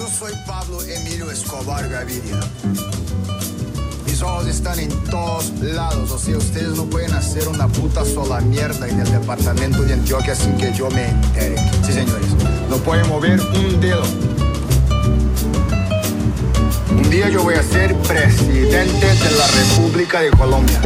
Yo soy Pablo Emilio Escobar Gaviria. Mis ojos están en todos lados, o sea, ustedes no pueden hacer una puta sola mierda en el departamento de Antioquia sin que yo me entere. Sí, señores, no pueden mover un dedo. Un día yo voy a ser presidente de la República de Colombia.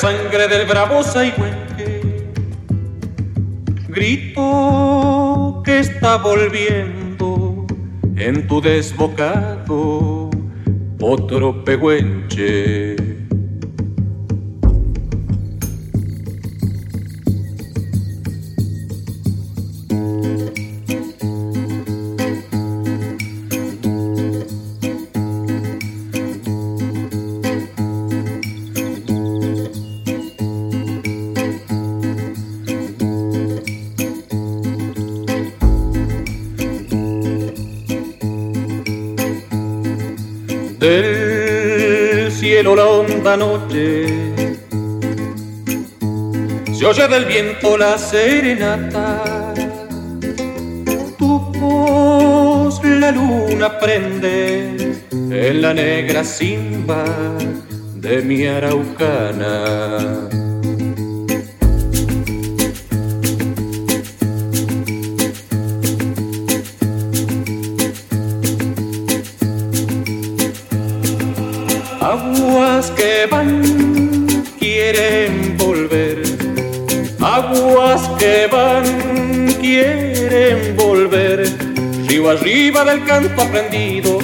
Sangre del bravo Saihuenque, grito que está volviendo en tu desbocado otro pehuenche. Noche se oye del viento la serenata. Tu voz la luna prende en la negra simba de mi araucana. para el canto aprendido.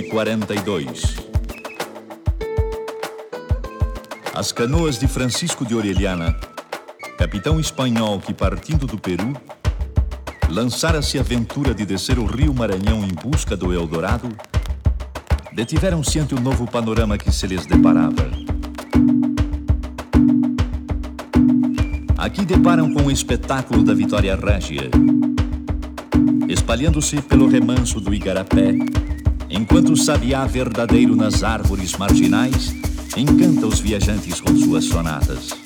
1542. As canoas de Francisco de Orellana, capitão espanhol que, partindo do Peru, lançara-se a aventura de descer o rio Maranhão em busca do Eldorado, detiveram-se ante o novo panorama que se lhes deparava. Aqui deparam com o espetáculo da Vitória Régia, espalhando-se pelo remanso do Igarapé, enquanto o sabiá verdadeiro nas árvores marginais encanta os viajantes com suas sonatas.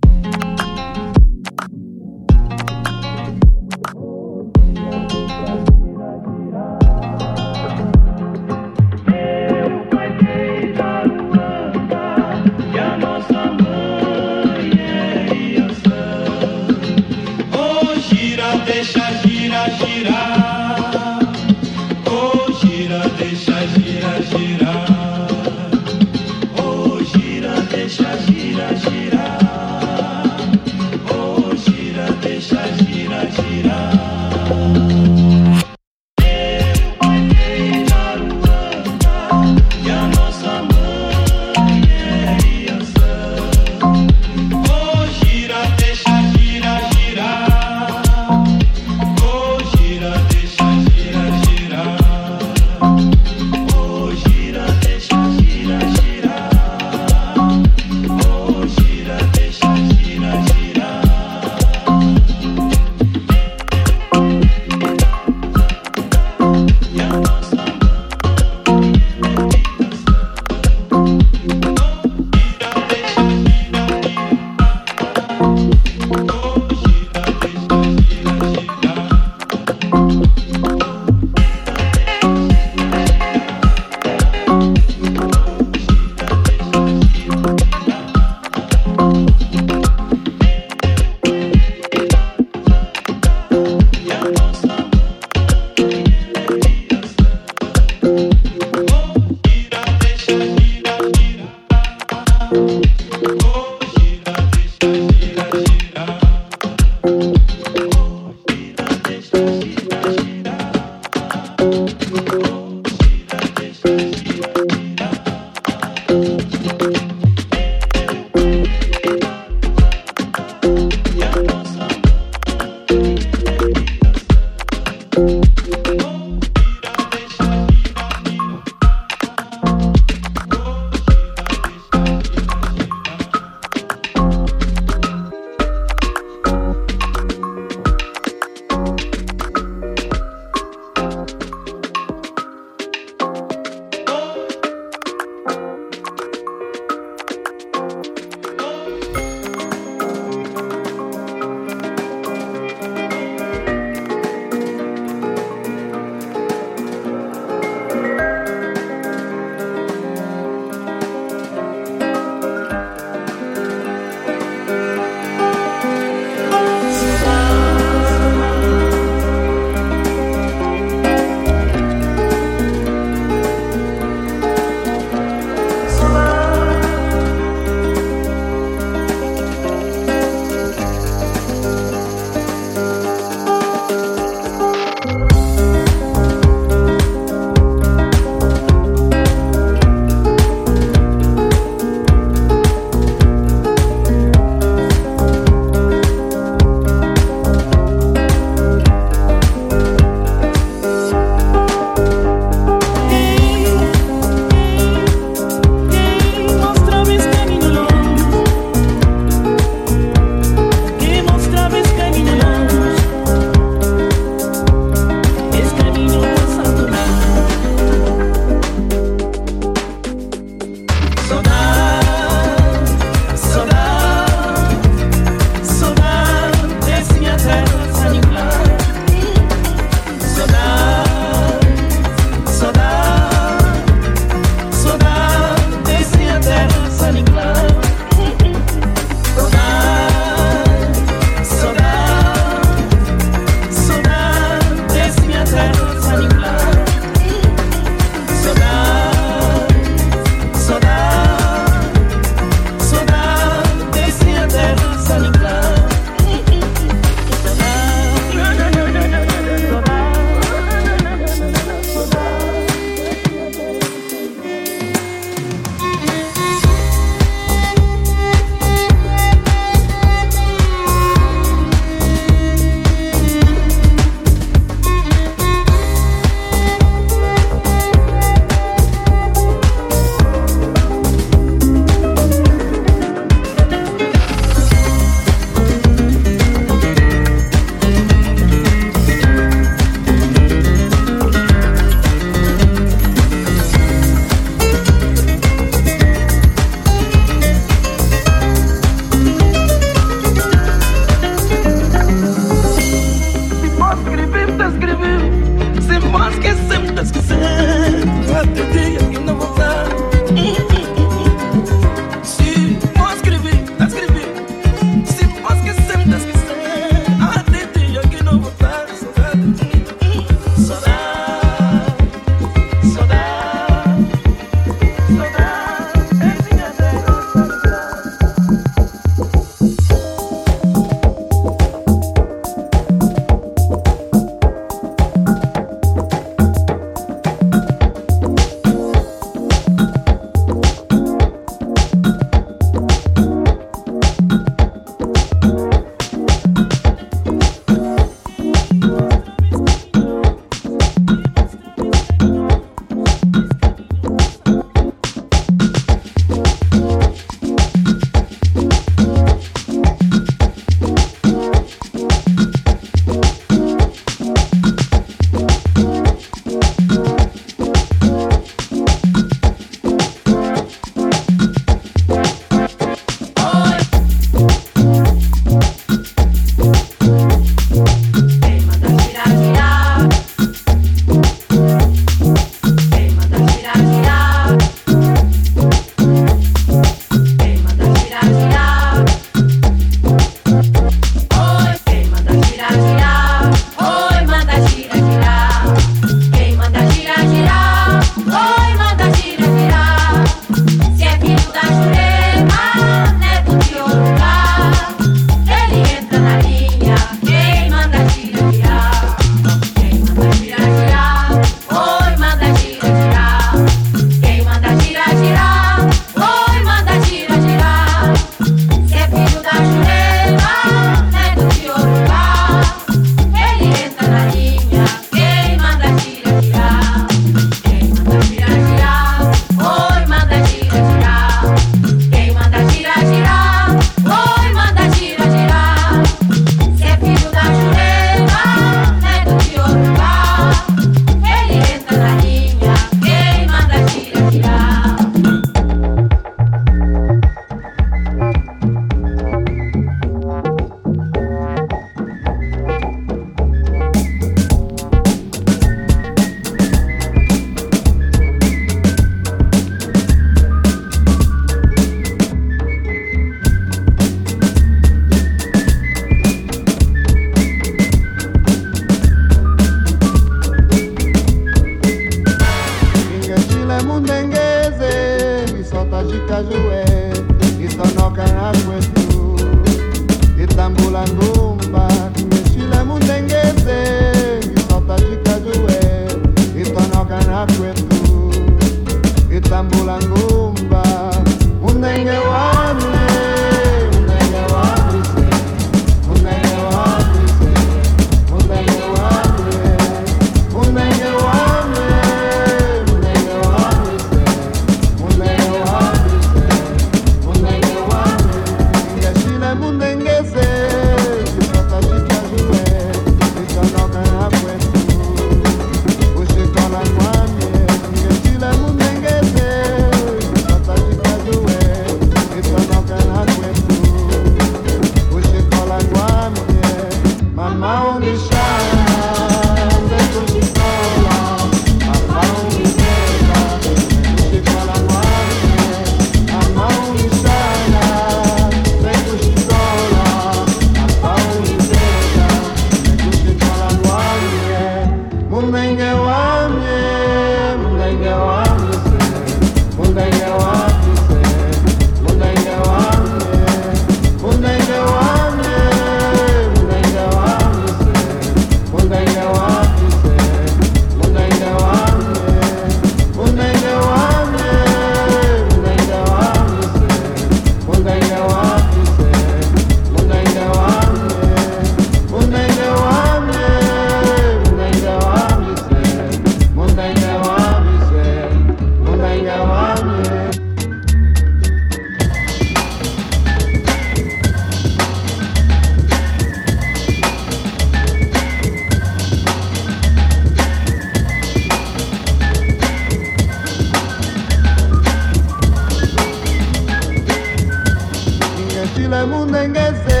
Chile munengeze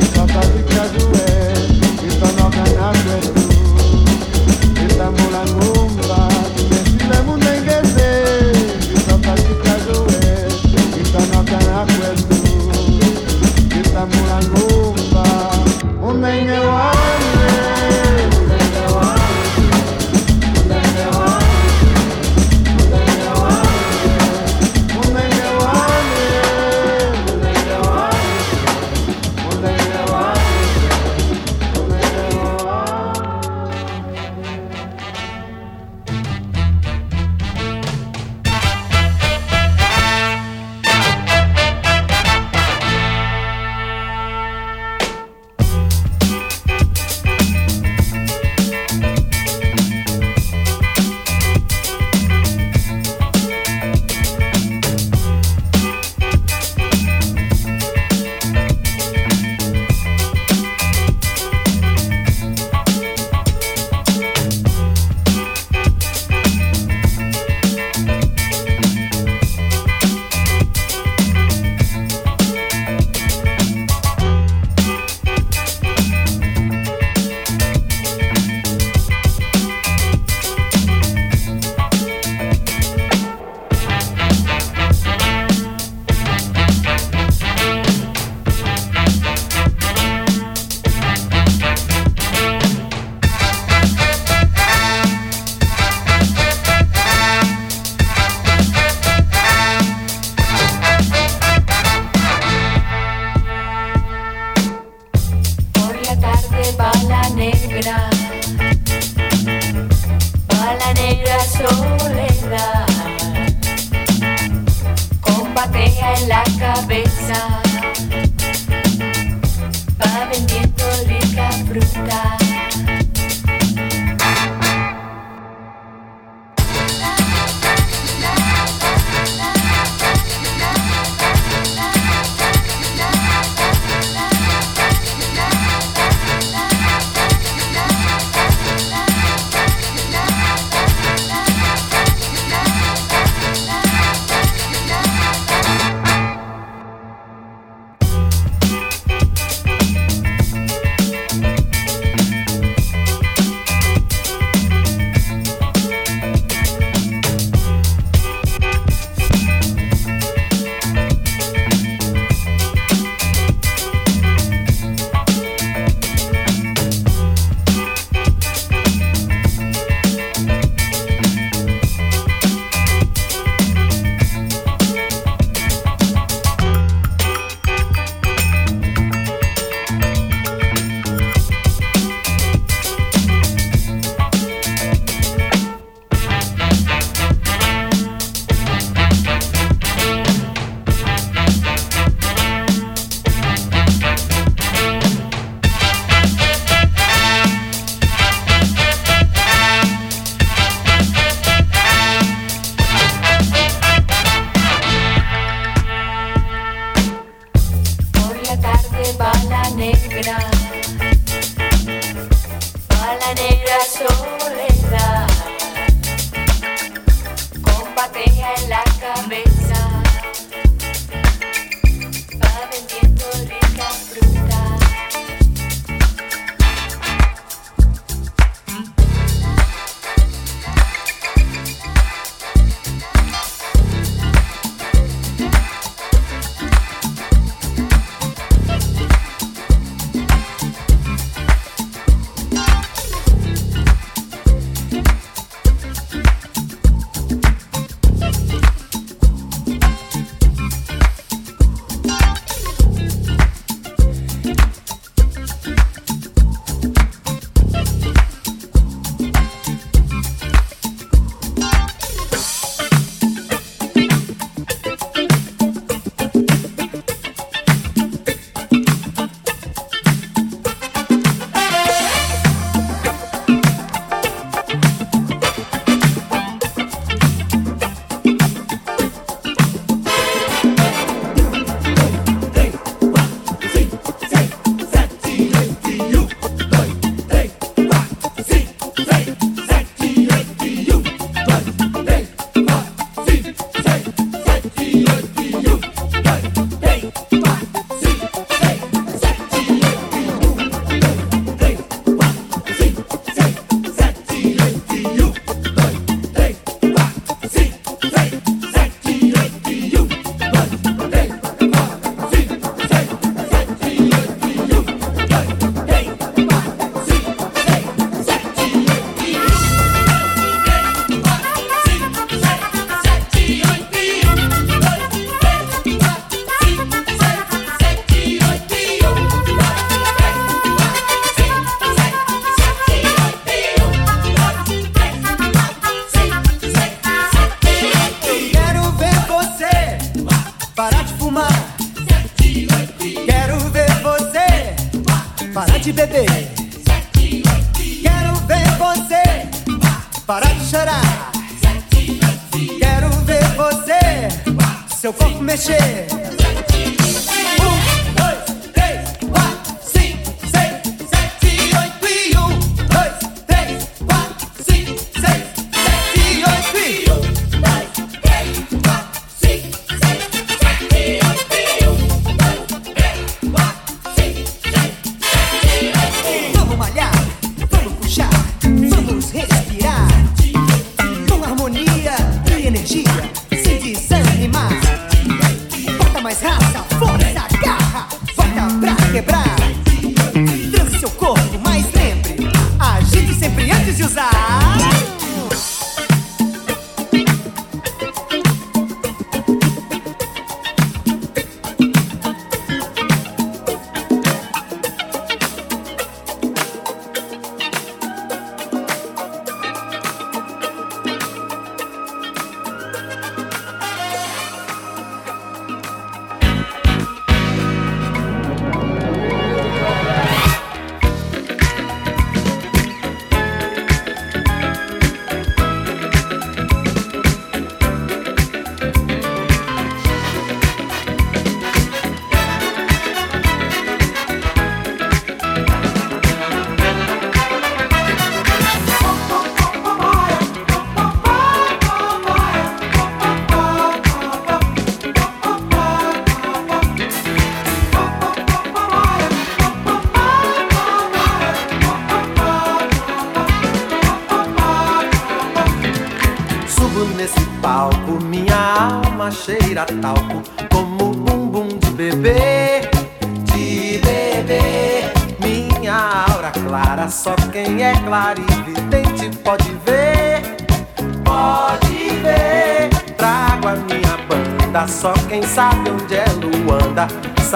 Isatarika jue Isanoka na kwetu. Isambula ngumba Chile munengeze Isatarika jue Isanoka na kwetu.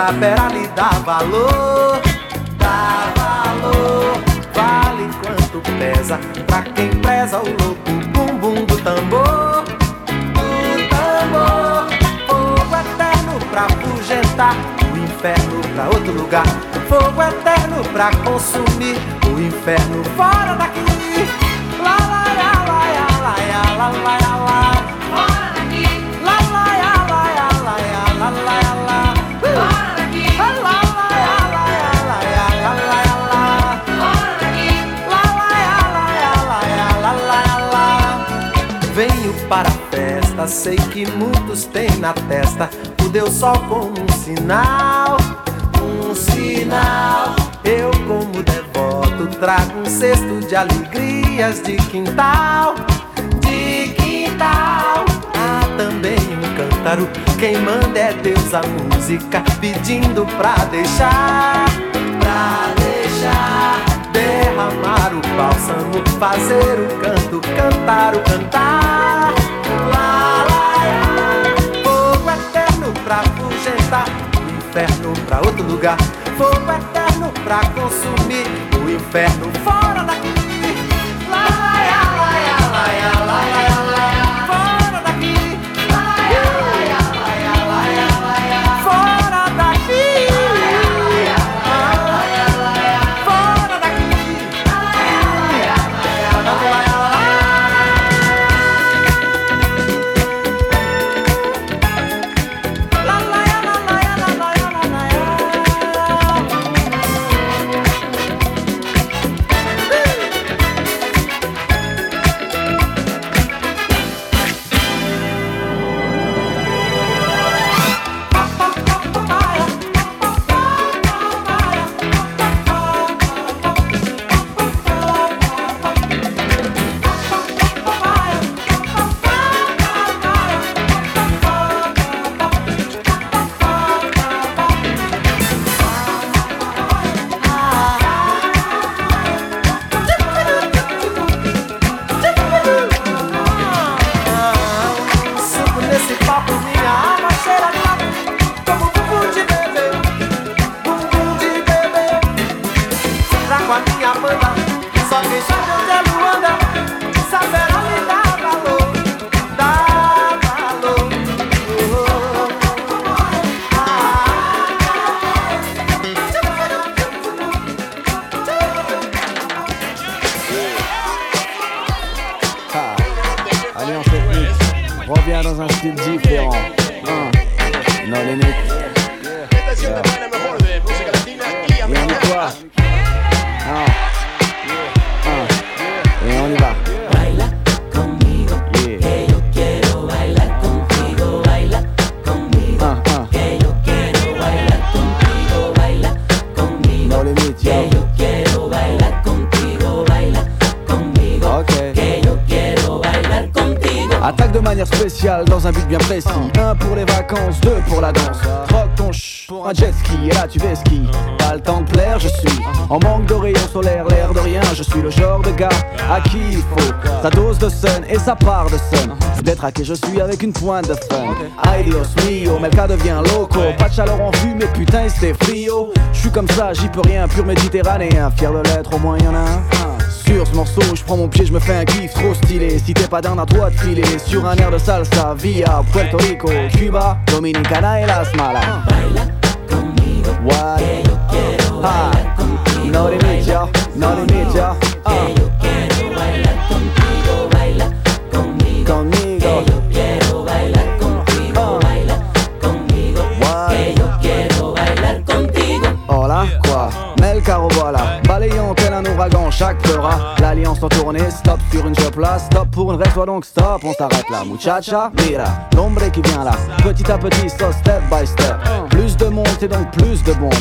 I bet. De quintal, de quintal. Há também um cântaro, quem manda é Deus a música, pedindo pra deixar, pra deixar derramar o bálsamo, fazer o canto, cantar o cantar. Lá, lá, lá. Fogo eterno pra afugentar, o inferno pra outro lugar. Fogo eterno pra consumir, o inferno fora daqui. Sa part de sun D'être je suis avec une pointe de fun. Ay Dios mio, Melka devient loco. Pas de chaleur en vue mais putain c'était frio. Je suis comme ça, j'y peux rien, pur méditerranéen Fier de l'être, au moins y'en a un. Sur ce morceau, je prends mon pied, je me fais un kiff trop stylé. Si t'es pas d'un à toi de filer. Sur un air de salsa via Puerto Rico, Cuba, Dominicana et Las Malas. What? Ah, no limit, no limit. Sur une job là Stop pour une reste, donc stop, on s'arrête là Muchacha, mira, l'ombre qui vient là. Petit à petit, so step by step. Plus de monde, c'est donc plus de bombes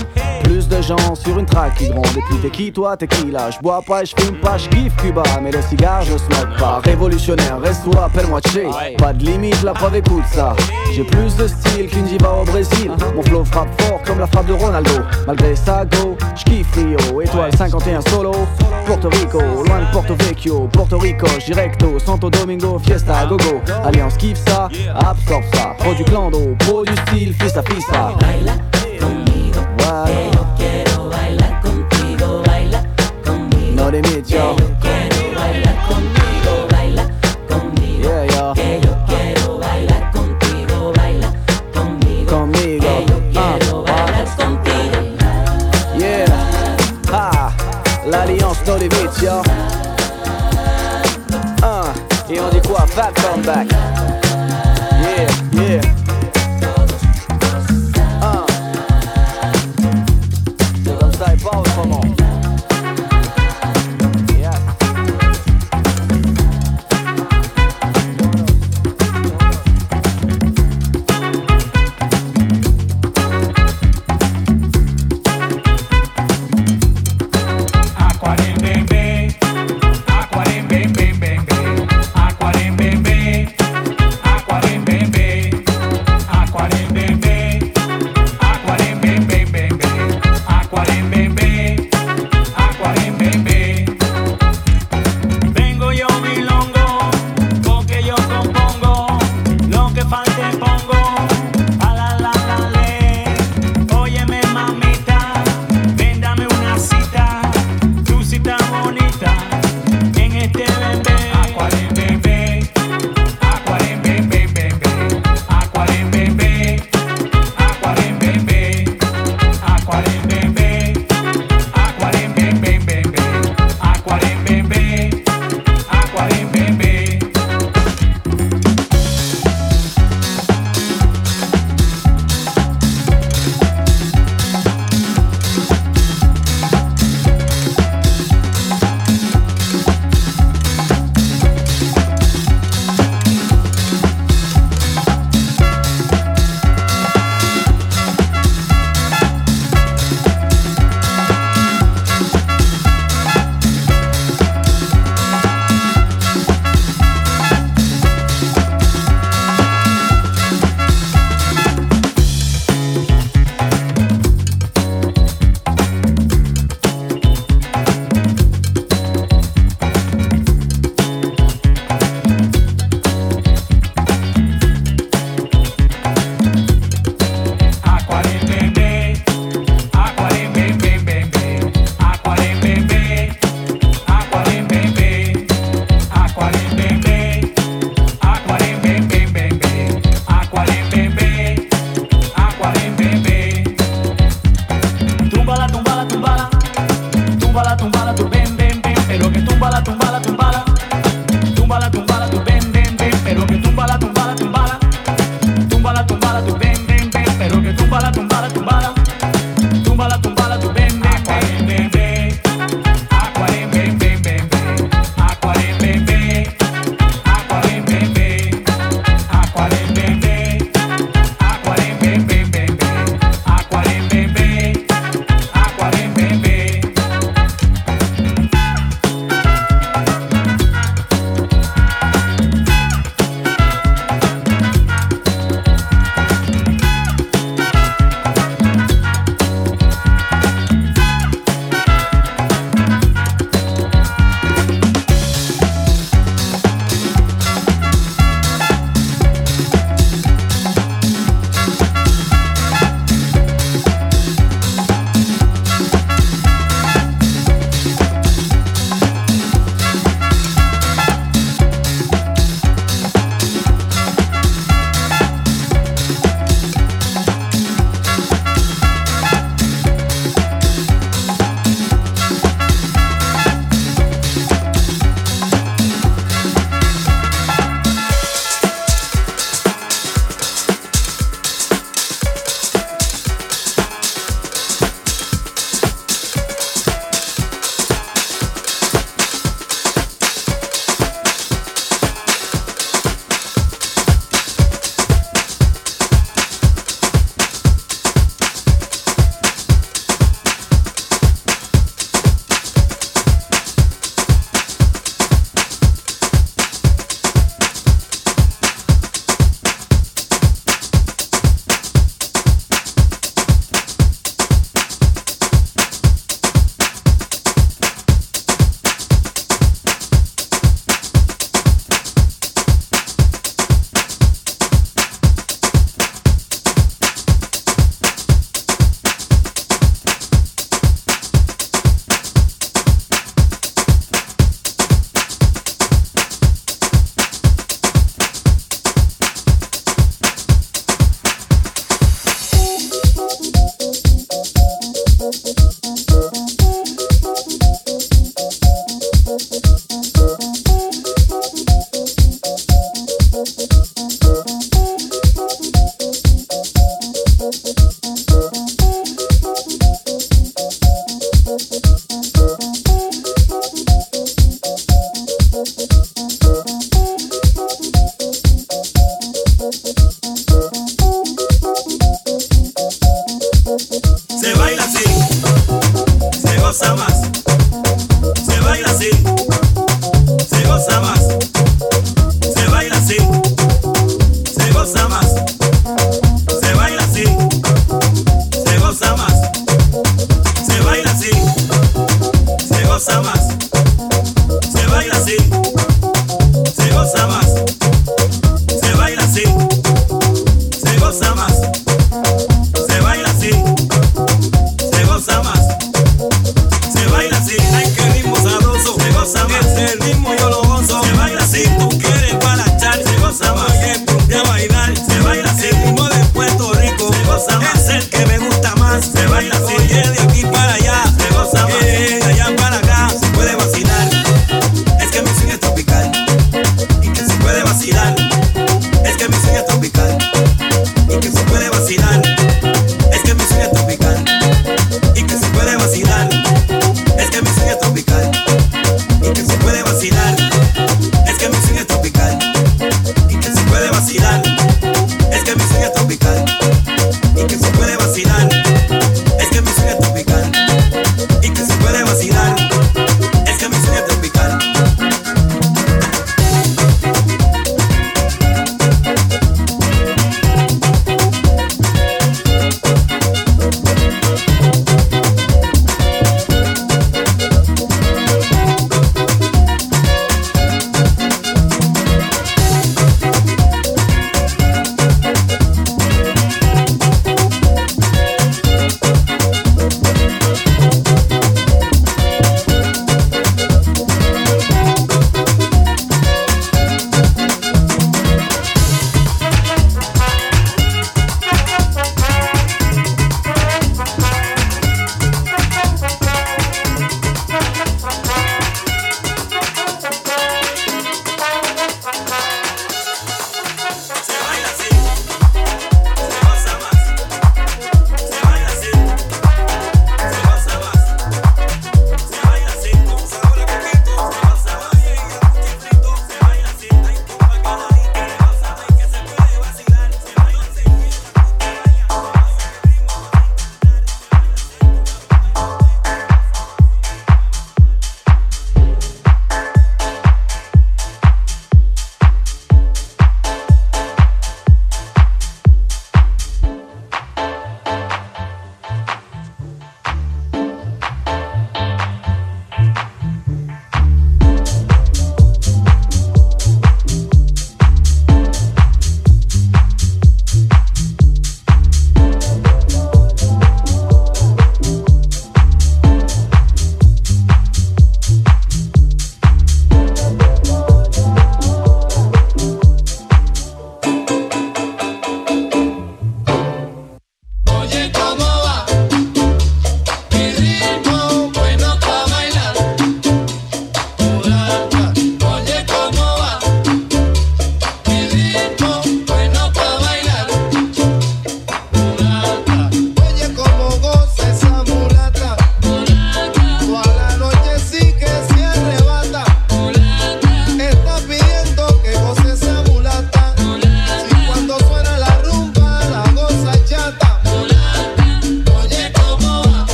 Plus de gens sur une track qui grondent. Et puis t'es qui toi, t'es qui là? Je bois pas et je fume pas, je kiffe Cuba. Mais le cigare, je smoke pas. Révolutionnaire, reste-toi, appelle-moi Che. Pas de limite, la preuve écoute ça. J'ai plus de style qu'une diva au Brésil. Mon flow frappe fort comme la frappe de Ronaldo. Malgré ça, go, je kiffe Rio. Étoile 51 solo Porto Rico, loin de Porto Vecchio, Porto Rico, directo, Santo Domingo, fiesta, gogo. Alliance kiffe ça, absorbe ça. Pro du clando, pro du style, fista fista. Baila conmigo, que back.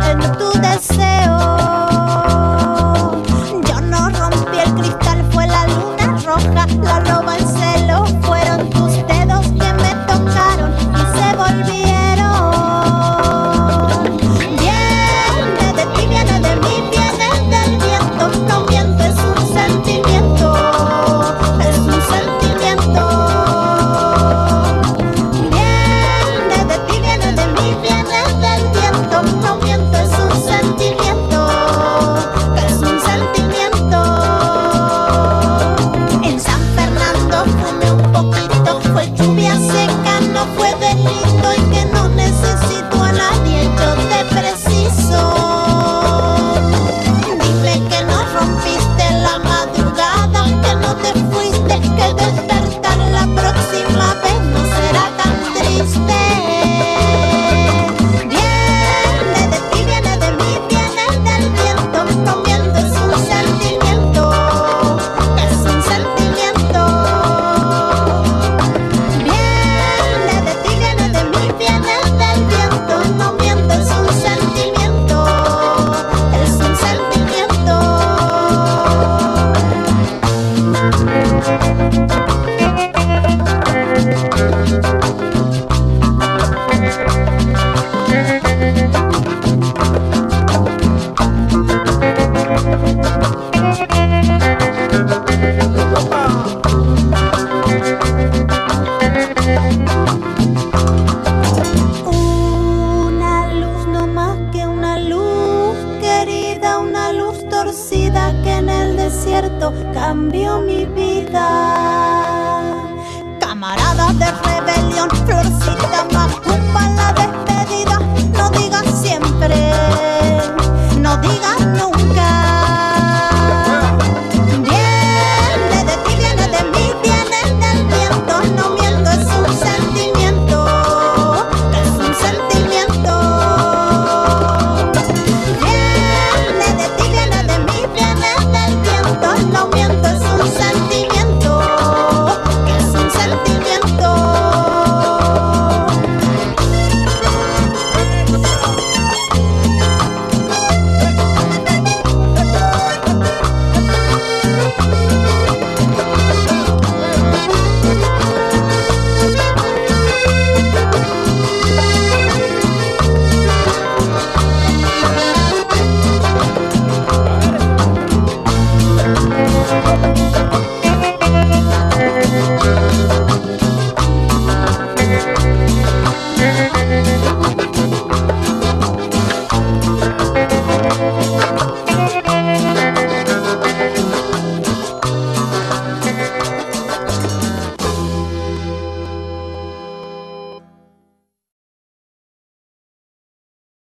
en tu deseo.